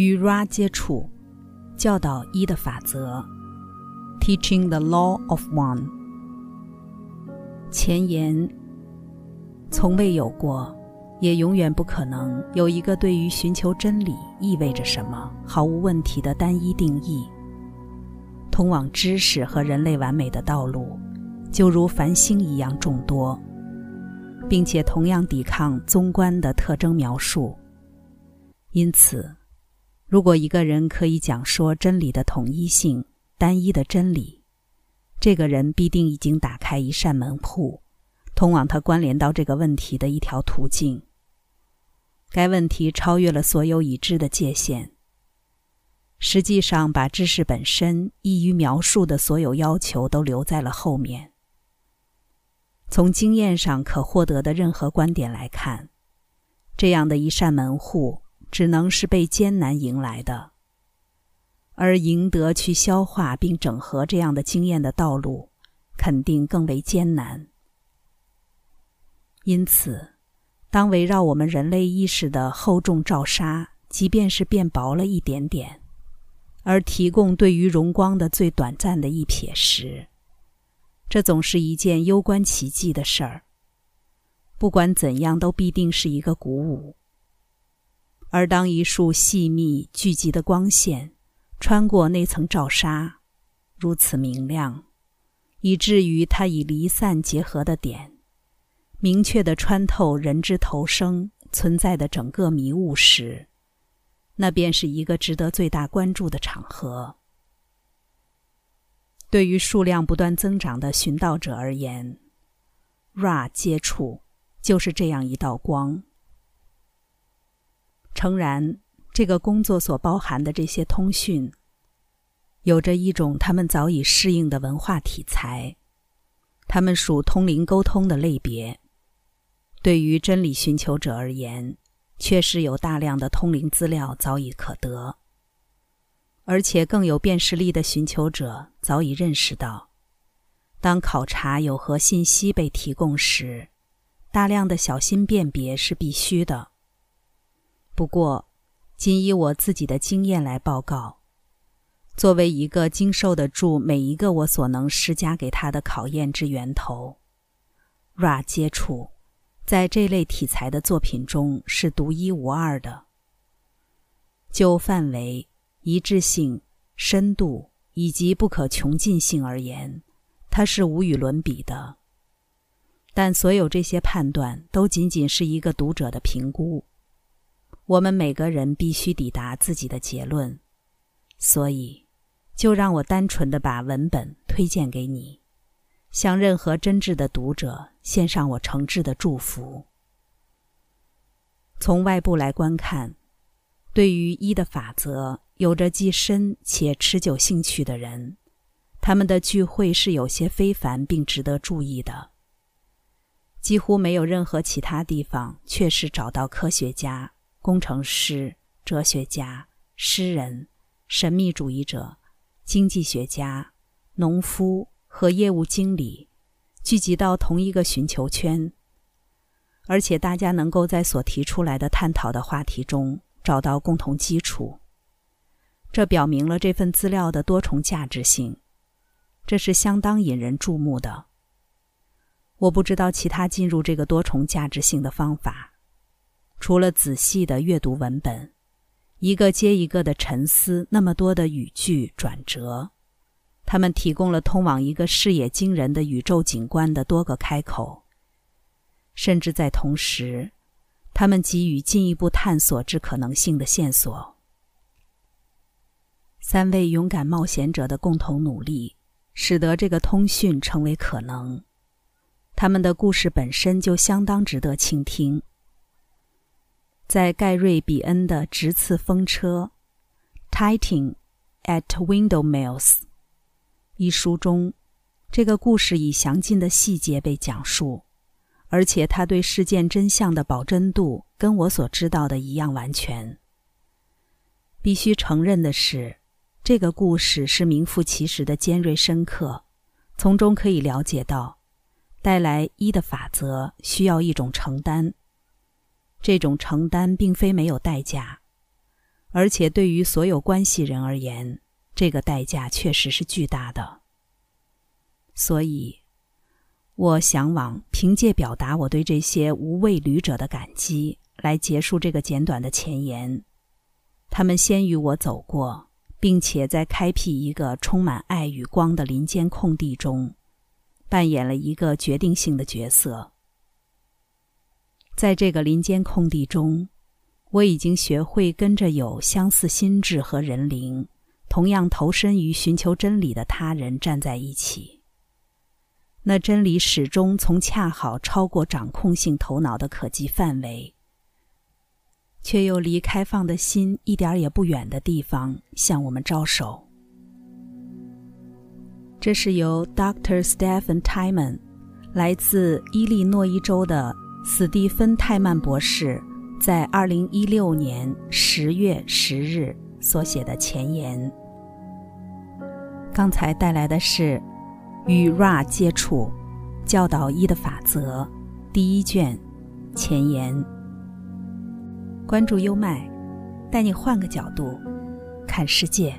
与 Ra 接触，教导一的法则，Teaching the Law of One。前言：从未有过，也永远不可能有一个对于寻求真理意味着什么毫无问题的单一定义。通往知识和人类完美的道路，就如繁星一样众多，并且同样抵抗综观的特征描述。因此。如果一个人可以讲说真理的统一性、单一的真理，这个人必定已经打开一扇门户，通往他关联到这个问题的一条途径。该问题超越了所有已知的界限，实际上把知识本身易于描述的所有要求都留在了后面。从经验上可获得的任何观点来看，这样的一扇门户。只能是被艰难迎来的，而赢得去消化并整合这样的经验的道路，肯定更为艰难。因此，当围绕我们人类意识的厚重罩纱，即便是变薄了一点点，而提供对于荣光的最短暂的一瞥时，这总是一件攸关奇迹的事儿。不管怎样，都必定是一个鼓舞。而当一束细密聚集的光线穿过那层罩纱，如此明亮，以至于它以离散结合的点，明确地穿透人之头生存在的整个迷雾时，那便是一个值得最大关注的场合。对于数量不断增长的寻道者而言，Ra 接触就是这样一道光。诚然，这个工作所包含的这些通讯，有着一种他们早已适应的文化体裁，他们属通灵沟通的类别。对于真理寻求者而言，确实有大量的通灵资料早已可得，而且更有辨识力的寻求者早已认识到，当考察有何信息被提供时，大量的小心辨别是必须的。不过，仅以我自己的经验来报告，作为一个经受得住每一个我所能施加给他的考验之源头，Ra 接触在这类题材的作品中是独一无二的。就范围、一致性、深度以及不可穷尽性而言，它是无与伦比的。但所有这些判断都仅仅是一个读者的评估。我们每个人必须抵达自己的结论，所以，就让我单纯的把文本推荐给你，向任何真挚的读者献上我诚挚的祝福。从外部来观看，对于一的法则有着既深且持久兴趣的人，他们的聚会是有些非凡并值得注意的。几乎没有任何其他地方确实找到科学家。工程师、哲学家、诗人、神秘主义者、经济学家、农夫和业务经理聚集到同一个寻求圈，而且大家能够在所提出来的探讨的话题中找到共同基础。这表明了这份资料的多重价值性，这是相当引人注目的。我不知道其他进入这个多重价值性的方法。除了仔细的阅读文本，一个接一个的沉思，那么多的语句转折，他们提供了通往一个视野惊人的宇宙景观的多个开口。甚至在同时，他们给予进一步探索之可能性的线索。三位勇敢冒险者的共同努力，使得这个通讯成为可能。他们的故事本身就相当值得倾听。在盖瑞·比恩的《直刺风车》（Tighting at Windmills） 一书中，这个故事以详尽的细节被讲述，而且他对事件真相的保真度跟我所知道的一样完全。必须承认的是，这个故事是名副其实的尖锐深刻，从中可以了解到，带来一的法则需要一种承担。这种承担并非没有代价，而且对于所有关系人而言，这个代价确实是巨大的。所以，我向往凭借表达我对这些无畏旅者的感激，来结束这个简短的前言。他们先于我走过，并且在开辟一个充满爱与光的林间空地中，扮演了一个决定性的角色。在这个林间空地中，我已经学会跟着有相似心智和人灵、同样投身于寻求真理的他人站在一起。那真理始终从恰好超过掌控性头脑的可及范围。却又离开放的心一点也不远的地方向我们招手。这是由 Dr. Stephen Tyman，来自伊利诺伊州的斯蒂芬·泰曼博士，在二零一六年十月十日所写的前言。刚才带来的是《与 Ra 接触：教导一的法则》第一卷前言。关注优麦，带你换个角度看世界。